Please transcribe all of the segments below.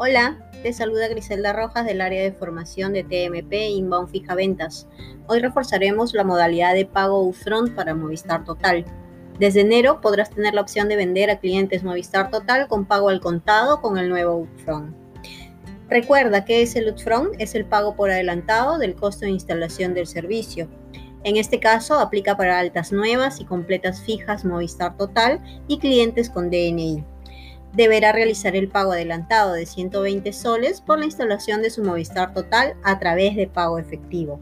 Hola, te saluda Griselda Rojas del área de formación de TMP Inbound Fija Ventas. Hoy reforzaremos la modalidad de pago upfront para Movistar Total. Desde enero podrás tener la opción de vender a clientes Movistar Total con pago al contado con el nuevo upfront. Recuerda que es el upfront, es el pago por adelantado del costo de instalación del servicio. En este caso aplica para altas nuevas y completas fijas Movistar Total y clientes con DNI deberá realizar el pago adelantado de 120 soles por la instalación de su Movistar Total a través de pago efectivo.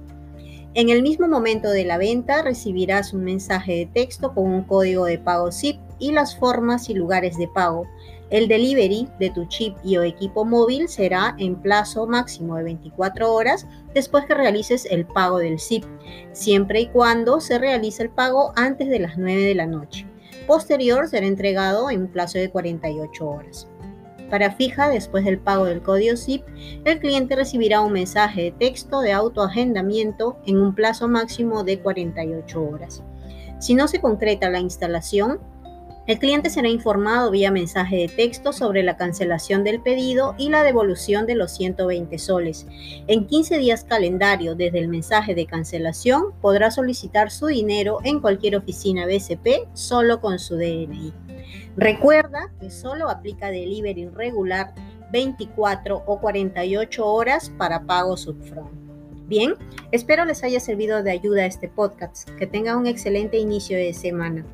En el mismo momento de la venta recibirás un mensaje de texto con un código de pago ZIP y las formas y lugares de pago. El delivery de tu chip y o equipo móvil será en plazo máximo de 24 horas después que realices el pago del ZIP, siempre y cuando se realice el pago antes de las 9 de la noche posterior será entregado en un plazo de 48 horas. Para fija, después del pago del código ZIP, el cliente recibirá un mensaje de texto de autoagendamiento en un plazo máximo de 48 horas. Si no se concreta la instalación, el cliente será informado vía mensaje de texto sobre la cancelación del pedido y la devolución de los 120 soles. En 15 días calendario desde el mensaje de cancelación podrá solicitar su dinero en cualquier oficina BCP solo con su DNI. Recuerda que solo aplica delivery regular 24 o 48 horas para pago subfront. Bien, espero les haya servido de ayuda este podcast. Que tenga un excelente inicio de semana.